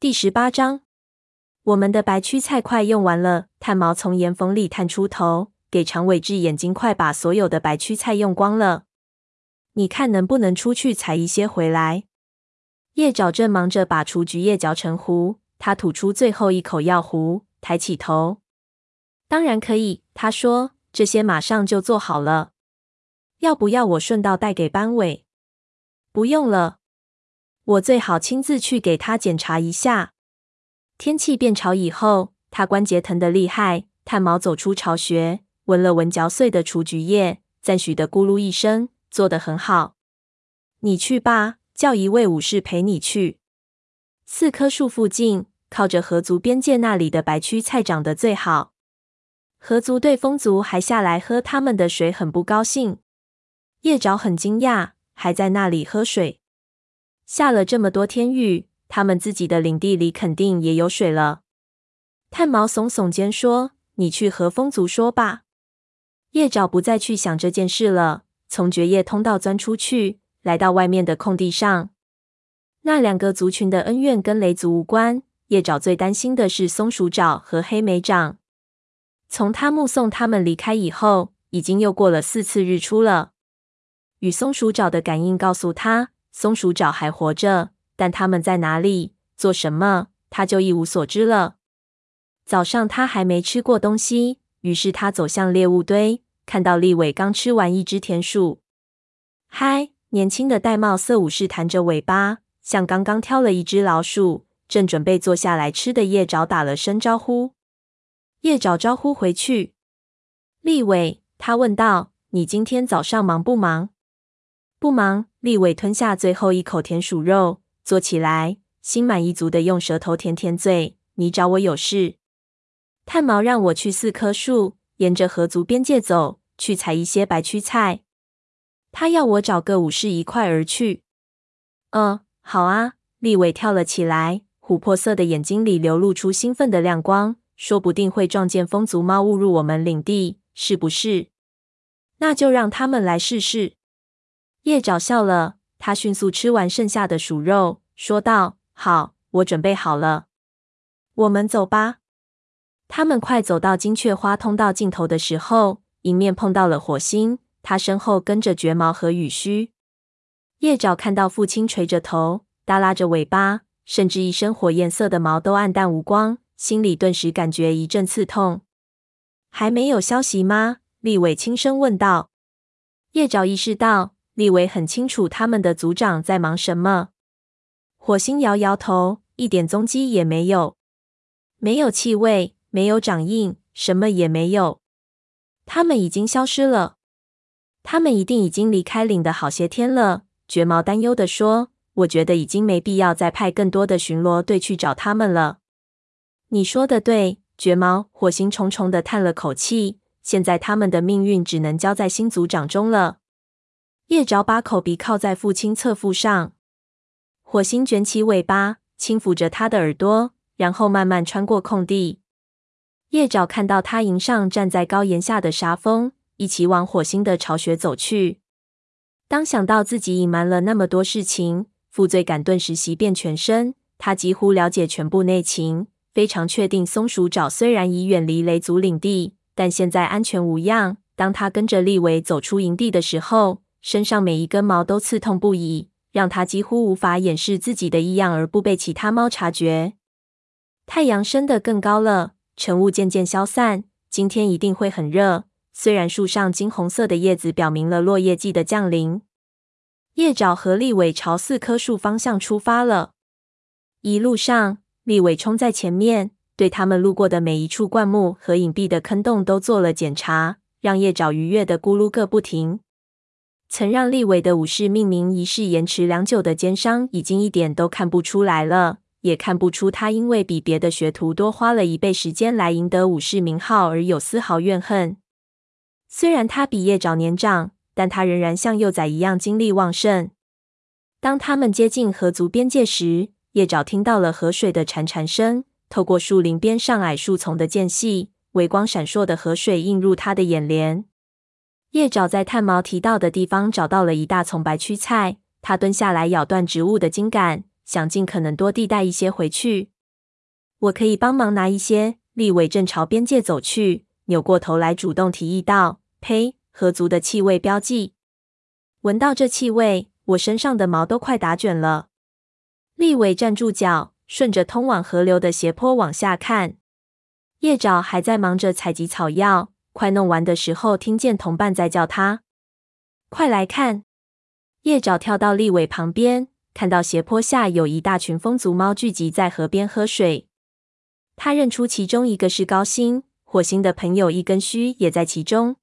第十八章，我们的白屈菜快用完了。炭毛从岩缝里探出头，给长尾雉眼睛：“快把所有的白屈菜用光了！你看能不能出去采一些回来？”叶爪正忙着把雏菊叶嚼成糊，他吐出最后一口药糊，抬起头：“当然可以。”他说：“这些马上就做好了。要不要我顺道带给班委？”“不用了。”我最好亲自去给他检查一下。天气变潮以后，他关节疼得厉害。炭毛走出巢穴，闻了闻嚼碎的雏菊叶，赞许的咕噜一声：“做得很好。”你去吧，叫一位武士陪你去。四棵树附近，靠着河族边界那里的白屈菜长得最好。河族对风族还下来喝他们的水很不高兴。叶爪很惊讶，还在那里喝水。下了这么多天雨，他们自己的领地里肯定也有水了。炭毛耸耸肩说：“你去和风族说吧。”叶爪不再去想这件事了，从绝叶通道钻出去，来到外面的空地上。那两个族群的恩怨跟雷族无关。叶爪最担心的是松鼠爪和黑莓掌。从他目送他们离开以后，已经又过了四次日出了。与松鼠爪的感应告诉他。松鼠爪还活着，但他们在哪里，做什么，他就一无所知了。早上他还没吃过东西，于是他走向猎物堆，看到立伟刚吃完一只田鼠。嗨，年轻的玳瑁色武士弹着尾巴，向刚刚挑了一只老鼠，正准备坐下来吃的叶爪打了声招呼。叶爪招呼回去。立伟，他问道：“你今天早上忙不忙？”不忙。立伟吞下最后一口田鼠肉，坐起来，心满意足地用舌头舔舔嘴。你找我有事？炭毛让我去四棵树，沿着河族边界走，去采一些白屈菜。他要我找个武士一块儿去。嗯，好啊。立伟跳了起来，琥珀色的眼睛里流露出兴奋的亮光。说不定会撞见风族猫误入我们领地，是不是？那就让他们来试试。叶爪笑了，他迅速吃完剩下的鼠肉，说道：“好，我准备好了，我们走吧。”他们快走到金雀花通道尽头的时候，迎面碰到了火星，他身后跟着绝毛和羽须。叶爪看到父亲垂着头，耷拉着尾巴，甚至一身火焰色的毛都黯淡无光，心里顿时感觉一阵刺痛。还没有消息吗？立伟轻声问道。叶爪意识到。立伟很清楚他们的族长在忙什么。火星摇摇头，一点踪迹也没有，没有气味，没有掌印，什么也没有。他们已经消失了。他们一定已经离开领的好些天了。绝毛担忧地说：“我觉得已经没必要再派更多的巡逻队去找他们了。”你说的对，绝毛。火星重重的叹了口气。现在他们的命运只能交在新族长中了。叶爪把口鼻靠在父亲侧腹上，火星卷起尾巴，轻抚着他的耳朵，然后慢慢穿过空地。叶爪看到他迎上站在高岩下的沙蜂，一起往火星的巢穴走去。当想到自己隐瞒了那么多事情，负罪感顿时袭遍全身。他几乎了解全部内情，非常确定松鼠爪虽然已远离雷族领地，但现在安全无恙。当他跟着立伟走出营地的时候，身上每一根毛都刺痛不已，让他几乎无法掩饰自己的异样而不被其他猫察觉。太阳升得更高了，晨雾渐渐消散，今天一定会很热。虽然树上金红色的叶子表明了落叶季的降临。叶爪和立伟朝四棵树方向出发了。一路上，立伟冲在前面，对他们路过的每一处灌木和隐蔽的坑洞都做了检查，让叶爪愉悦的咕噜个不停。曾让立伟的武士命名仪式延迟良久的奸商，已经一点都看不出来了，也看不出他因为比别的学徒多花了一倍时间来赢得武士名号而有丝毫怨恨。虽然他比叶爪年长，但他仍然像幼崽一样精力旺盛。当他们接近河族边界时，叶爪听到了河水的潺潺声，透过树林边上矮树丛的间隙，微光闪烁的河水映入他的眼帘。叶爪在炭毛提到的地方找到了一大丛白屈菜，他蹲下来咬断植物的茎杆，想尽可能多地带一些回去。我可以帮忙拿一些。利伟正朝边界走去，扭过头来主动提议道：“呸，河族的气味标记！闻到这气味，我身上的毛都快打卷了。”利伟站住脚，顺着通往河流的斜坡往下看。叶爪还在忙着采集草药，快弄完的时候，听见同伴在叫他：“快来看！”叶爪跳到立伟旁边，看到斜坡下有一大群风族猫聚集在河边喝水。他认出其中一个是高星，火星的朋友一根须也在其中。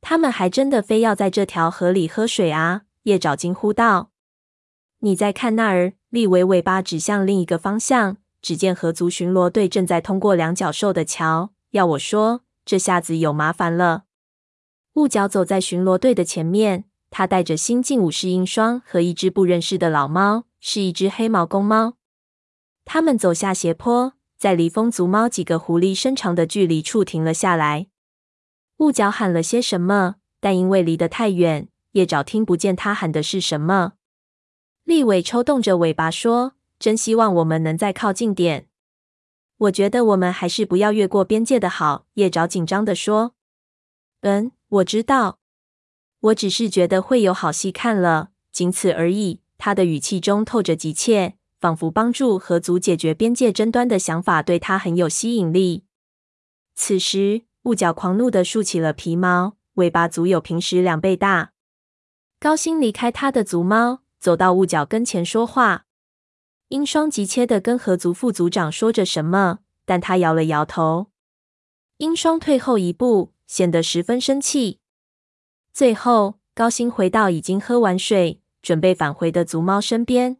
他们还真的非要在这条河里喝水啊！叶爪惊呼道：“你再看那儿！”立伟尾巴指向另一个方向，只见河族巡逻队正在通过两角兽的桥。要我说，这下子有麻烦了。雾角走在巡逻队的前面，他带着新晋武士鹰双和一只不认识的老猫，是一只黑毛公猫。他们走下斜坡。在离风族猫几个狐狸身长的距离处停了下来。雾角喊了些什么，但因为离得太远，叶爪听不见他喊的是什么。立尾抽动着尾巴说：“真希望我们能再靠近点。我觉得我们还是不要越过边界的好。”叶爪紧张地说：“嗯，我知道，我只是觉得会有好戏看了，仅此而已。”他的语气中透着急切。仿佛帮助河族解决边界争端的想法对他很有吸引力。此时，雾角狂怒的竖起了皮毛，尾巴足有平时两倍大。高星离开他的族猫，走到雾角跟前说话。鹰双急切地跟河族副族长说着什么，但他摇了摇头。鹰双退后一步，显得十分生气。最后，高星回到已经喝完水、准备返回的族猫身边。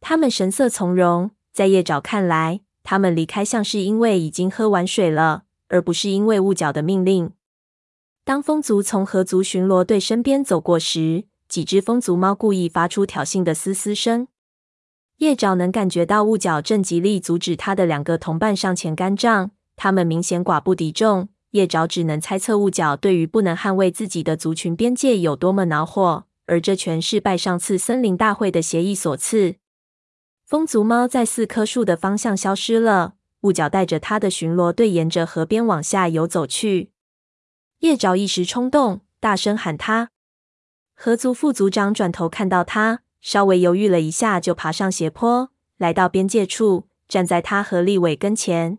他们神色从容，在叶爪看来，他们离开像是因为已经喝完水了，而不是因为雾角的命令。当风族从河族巡逻队身边走过时，几只风族猫故意发出挑衅的嘶嘶声。叶爪能感觉到雾角正极力阻止他的两个同伴上前干仗，他们明显寡不敌众。叶爪只能猜测雾角对于不能捍卫自己的族群边界有多么恼火，而这全是拜上次森林大会的协议所赐。风族猫在四棵树的方向消失了。雾角带着他的巡逻队沿着河边往下游走去。叶爪一时冲动，大声喊他。河族副族长转头看到他，稍微犹豫了一下，就爬上斜坡，来到边界处，站在他和立伟跟前。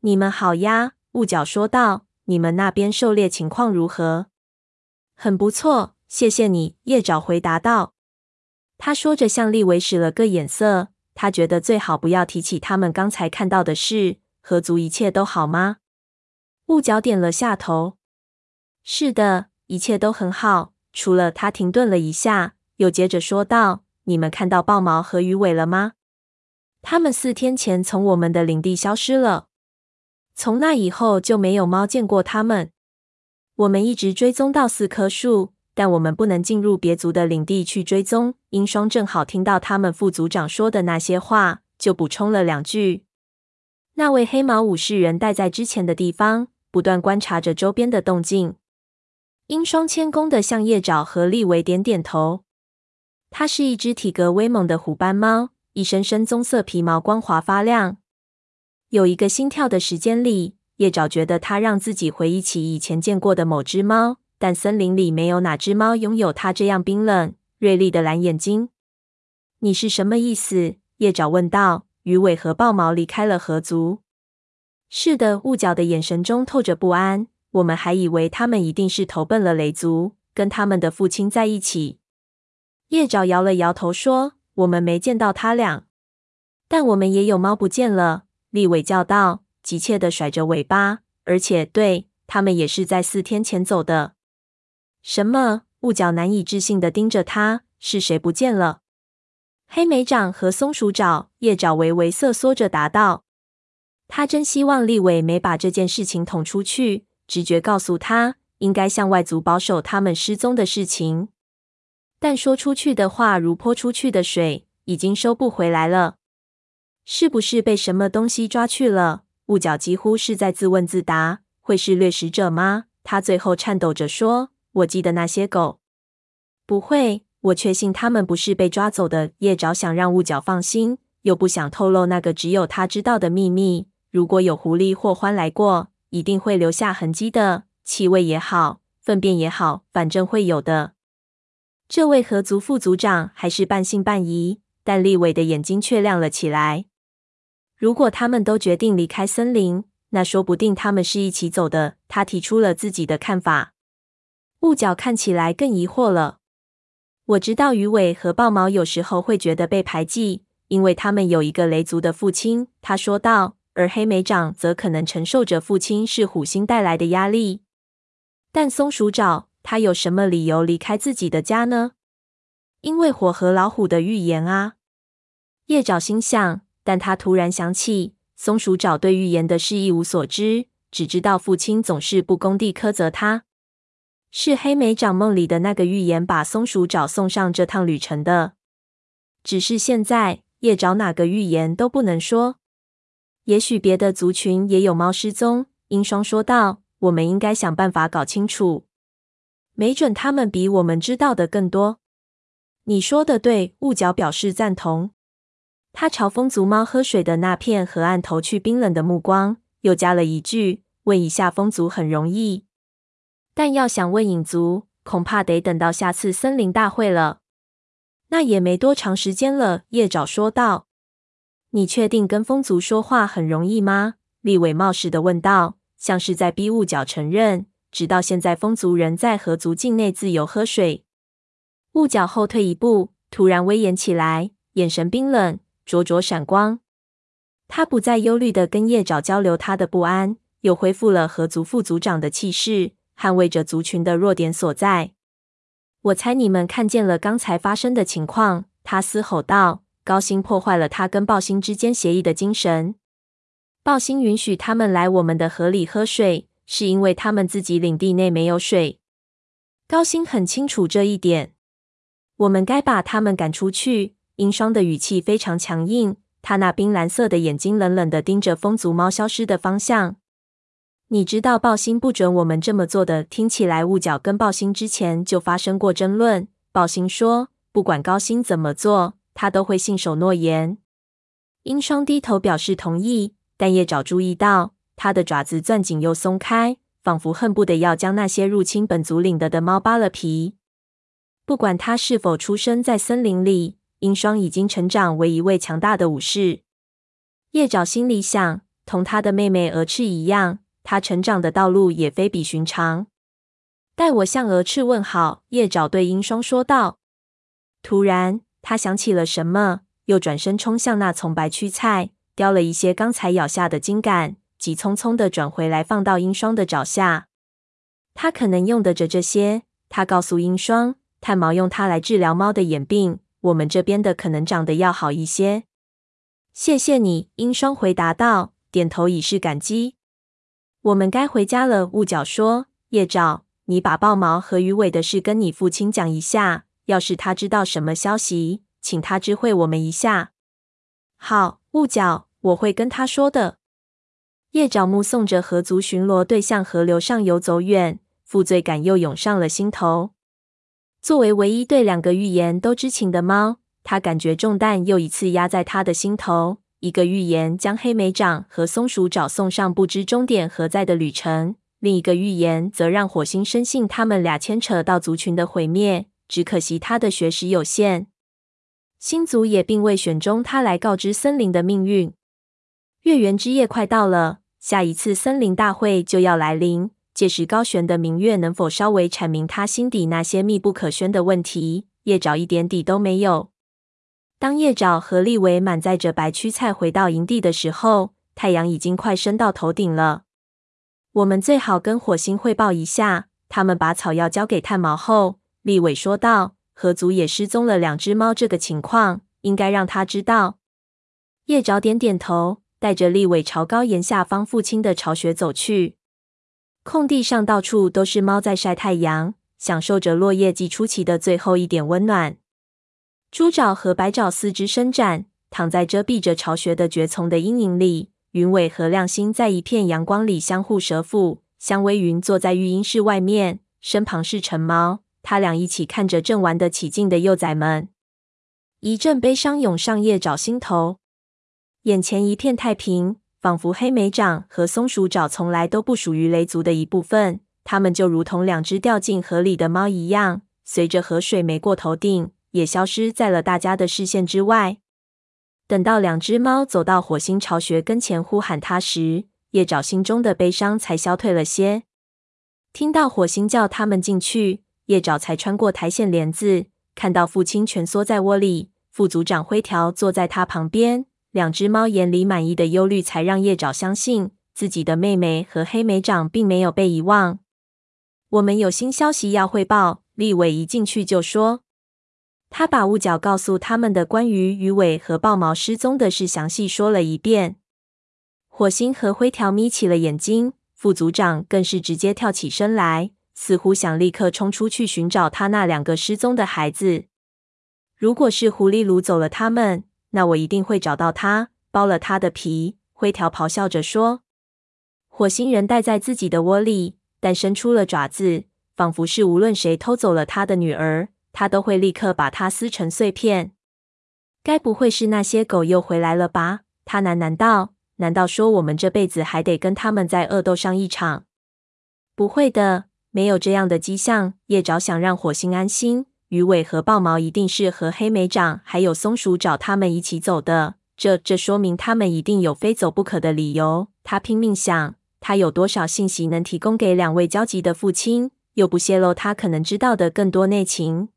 你们好呀，雾角说道。你们那边狩猎情况如何？很不错，谢谢你。叶爪回答道。他说着，向立伟使了个眼色。他觉得最好不要提起他们刚才看到的事。河族一切都好吗？雾角点了下头。是的，一切都很好。除了他停顿了一下，又接着说道：“你们看到豹毛和鱼尾了吗？他们四天前从我们的领地消失了。从那以后就没有猫见过他们。我们一直追踪到四棵树。”但我们不能进入别族的领地去追踪。鹰双正好听到他们副族长说的那些话，就补充了两句。那位黑毛武士人待在之前的地方，不断观察着周边的动静。鹰双谦恭地向叶爪和利维点点头。它是一只体格威猛的虎斑猫，一身深棕色皮毛光滑发亮。有一个心跳的时间里，叶爪觉得它让自己回忆起以前见过的某只猫。但森林里没有哪只猫拥有它这样冰冷、锐利的蓝眼睛。你是什么意思？叶爪问道。鱼尾和豹毛离开了河族。是的，雾角的眼神中透着不安。我们还以为他们一定是投奔了雷族，跟他们的父亲在一起。叶爪摇了摇头说：“我们没见到他俩，但我们也有猫不见了。”立伟叫道，急切地甩着尾巴。而且，对，他们也是在四天前走的。什么？雾角难以置信地盯着他。是谁不见了？黑莓掌和松鼠爪。叶爪微微瑟缩着答道。他真希望利伟没把这件事情捅出去。直觉告诉他，应该向外族保守他们失踪的事情。但说出去的话，如泼出去的水，已经收不回来了。是不是被什么东西抓去了？雾角几乎是在自问自答。会是掠食者吗？他最后颤抖着说。我记得那些狗。不会，我确信他们不是被抓走的。叶爪想让雾角放心，又不想透露那个只有他知道的秘密。如果有狐狸或獾来过，一定会留下痕迹的，气味也好，粪便也好，反正会有的。这位河族副族长还是半信半疑，但立伟的眼睛却亮了起来。如果他们都决定离开森林，那说不定他们是一起走的。他提出了自己的看法。雾角看起来更疑惑了。我知道鱼尾和豹毛有时候会觉得被排挤，因为他们有一个雷族的父亲。他说道。而黑莓长则可能承受着父亲是虎星带来的压力。但松鼠爪，他有什么理由离开自己的家呢？因为火和老虎的预言啊！叶爪心想，但他突然想起，松鼠爪对预言的事一无所知，只知道父亲总是不公地苛责他。是黑莓长梦里的那个预言把松鼠爪送上这趟旅程的。只是现在，叶爪哪个预言都不能说。也许别的族群也有猫失踪，鹰双说道：“我们应该想办法搞清楚。没准他们比我们知道的更多。”你说的对，雾角表示赞同。他朝风族猫喝水的那片河岸投去冰冷的目光，又加了一句：“问一下风族很容易，但要想问影族，恐怕得等到下次森林大会了。”那也没多长时间了，叶爪说道。你确定跟风族说话很容易吗？立伟冒失地问道，像是在逼雾角承认，直到现在风族仍在河族境内自由喝水。雾角后退一步，突然威严起来，眼神冰冷，灼灼闪光。他不再忧虑的跟叶爪交流他的不安，又恢复了河族副族长的气势，捍卫着族群的弱点所在。我猜你们看见了刚才发生的情况，他嘶吼道。高星破坏了他跟暴星之间协议的精神。暴星允许他们来我们的河里喝水，是因为他们自己领地内没有水。高星很清楚这一点。我们该把他们赶出去。英双的语气非常强硬，他那冰蓝色的眼睛冷冷地盯着风族猫消失的方向。你知道暴星不准我们这么做的。听起来雾角跟暴星之前就发生过争论。暴星说，不管高星怎么做。他都会信守诺言。英双低头表示同意，但叶爪注意到他的爪子攥紧又松开，仿佛恨不得要将那些入侵本族领地的猫扒了皮。不管他是否出生在森林里，鹰双已经成长为一位强大的武士。叶爪心里想，同他的妹妹蛾翅一样，他成长的道路也非比寻常。待我向蛾翅问好，叶爪对鹰双说道。突然。他想起了什么，又转身冲向那丛白屈菜，叼了一些刚才咬下的茎杆，急匆匆地转回来，放到英双的爪下。他可能用得着这些。他告诉英双，炭毛用它来治疗猫的眼病，我们这边的可能长得要好一些。谢谢你，英双回答道，点头以示感激。我们该回家了，雾角说。叶爪，你把豹毛和鱼尾的事跟你父亲讲一下。要是他知道什么消息，请他知会我们一下。好，雾角，我会跟他说的。叶爪目送着河族巡逻队向河流上游走远，负罪感又涌上了心头。作为唯一对两个预言都知情的猫，他感觉重担又一次压在他的心头。一个预言将黑莓长和松鼠爪送上不知终点何在的旅程，另一个预言则让火星深信他们俩牵扯到族群的毁灭。只可惜他的学识有限，星族也并未选中他来告知森林的命运。月圆之夜快到了，下一次森林大会就要来临。届时高悬的明月能否稍微阐明他心底那些密不可宣的问题？叶爪一点底都没有。当叶爪和立伟满载着白屈菜回到营地的时候，太阳已经快升到头顶了。我们最好跟火星汇报一下，他们把草药交给炭毛后。立伟说道：“河族也失踪了两只猫，这个情况应该让他知道。”叶爪点点头，带着立伟朝高岩下方父亲的巢穴走去。空地上到处都是猫在晒太阳，享受着落叶季初期的最后一点温暖。猪爪和白爪四肢伸展，躺在遮蔽着巢穴的蕨丛的阴影里。云尾和亮星在一片阳光里相互折抚。香微云坐在育婴室外面，身旁是橙猫。他俩一起看着正玩得起劲的幼崽们，一阵悲伤涌上叶爪心头，眼前一片太平，仿佛黑莓掌和松鼠爪从来都不属于雷族的一部分。它们就如同两只掉进河里的猫一样，随着河水没过头顶，也消失在了大家的视线之外。等到两只猫走到火星巢穴跟前呼喊它时，叶爪心中的悲伤才消退了些。听到火星叫他们进去，叶爪才穿过苔藓帘子，看到父亲蜷缩在窝里，副组长灰条坐在他旁边。两只猫眼里满意的忧虑，才让叶爪相信自己的妹妹和黑莓掌并没有被遗忘。我们有新消息要汇报。立伟一进去就说，他把雾角告诉他们的关于鱼尾和豹毛失踪的事详细说了一遍。火星和灰条眯起了眼睛，副组长更是直接跳起身来，似乎想立刻冲出去寻找他那两个失踪的孩子。如果是狐狸掳走了他们，那我一定会找到他，剥了他的皮。灰条咆哮着说。火星人待在自己的窝里。但伸出了爪子，仿佛是无论谁偷走了他的女儿，他都会立刻把它撕成碎片。该不会是那些狗又回来了吧？他喃喃道：“难道说我们这辈子还得跟他们再恶斗上一场？”不会的，没有这样的迹象。叶爪想让火星安心，鱼尾和豹毛一定是和黑莓掌还有松鼠找他们一起走的。这这说明他们一定有非走不可的理由。他拼命想。他有多少信息能提供给两位焦急的父亲，又不泄露他可能知道的更多内情？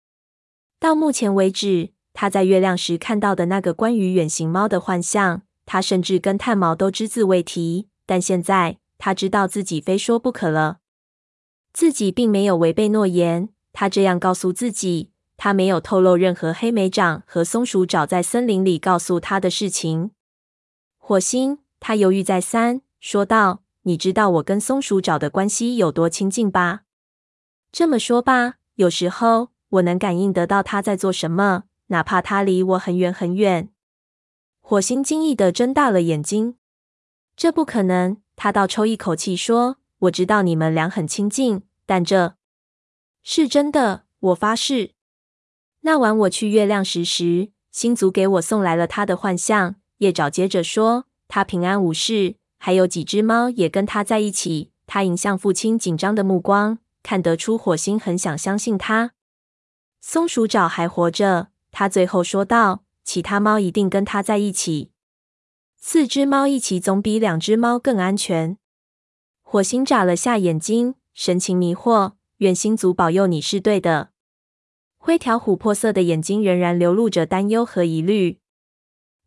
到目前为止，他在月亮时看到的那个关于远行猫的幻象，他甚至跟炭毛都只字未提。但现在，他知道自己非说不可了。自己并没有违背诺言，他这样告诉自己。他没有透露任何黑莓掌和松鼠爪在森林里告诉他的事情。火星，他犹豫再三，说道。你知道我跟松鼠爪的关系有多亲近吧？这么说吧，有时候我能感应得到他在做什么，哪怕他离我很远很远。火星惊异的睁大了眼睛。这不可能！他倒抽一口气说：“我知道你们俩很亲近，但这是真的，我发誓。”那晚我去月亮石时，星族给我送来了他的幻象。叶爪接着说：“他平安无事。”还有几只猫也跟他在一起。他迎向父亲紧张的目光，看得出火星很想相信他。松鼠爪还活着，他最后说道。其他猫一定跟他在一起。四只猫一起总比两只猫更安全。火星眨了下眼睛，神情迷惑。愿星族保佑你是对的。灰条琥珀色的眼睛仍然流露着担忧和疑虑。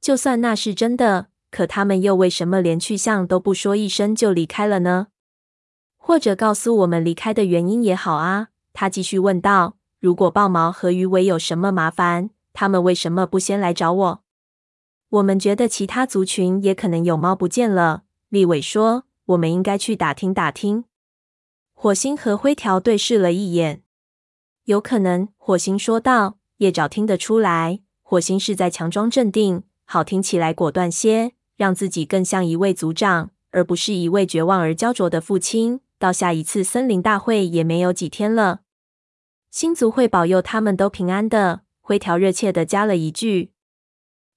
就算那是真的。可他们又为什么连去向都不说一声就离开了呢？或者告诉我们离开的原因也好啊。他继续问道：“如果豹毛和鱼尾有什么麻烦，他们为什么不先来找我？”我们觉得其他族群也可能有猫不见了。立伟说：“我们应该去打听打听。”火星和灰条对视了一眼。有可能，火星说道。叶爪听得出来，火星是在强装镇定，好听起来果断些。让自己更像一位族长，而不是一位绝望而焦灼的父亲。到下一次森林大会也没有几天了，星族会保佑他们都平安的。灰条热切地加了一句。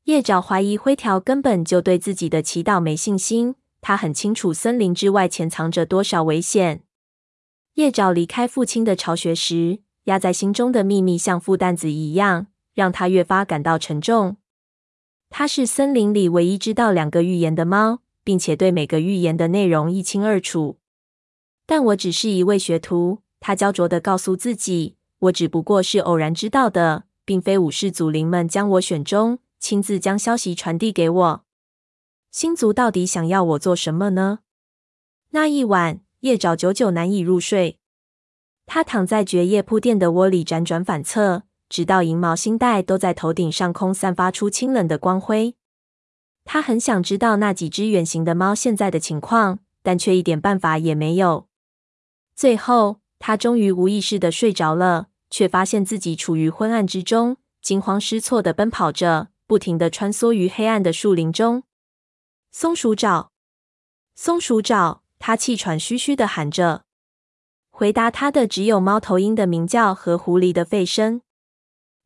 叶爪怀疑灰条根本就对自己的祈祷没信心。他很清楚森林之外潜藏着多少危险。叶爪离开父亲的巢穴时，压在心中的秘密像负担子一样，让他越发感到沉重。他是森林里唯一知道两个预言的猫，并且对每个预言的内容一清二楚。但我只是一位学徒，他焦灼地告诉自己，我只不过是偶然知道的，并非武士祖灵们将我选中，亲自将消息传递给我。星族到底想要我做什么呢？那一晚，夜爪久久难以入睡，他躺在蕨叶铺垫的窝里辗转反侧。直到银毛星带都在头顶上空散发出清冷的光辉，他很想知道那几只远行的猫现在的情况，但却一点办法也没有。最后，他终于无意识地睡着了，却发现自己处于昏暗之中，惊慌失措地奔跑着，不停地穿梭于黑暗的树林中。松鼠爪，松鼠爪，他气喘吁吁地喊着。回答他的只有猫头鹰的鸣叫和狐狸的吠声。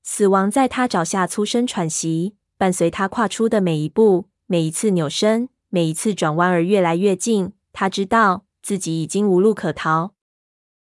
死亡在他脚下粗声喘息，伴随他跨出的每一步，每一次扭身，每一次转弯而越来越近。他知道自己已经无路可逃。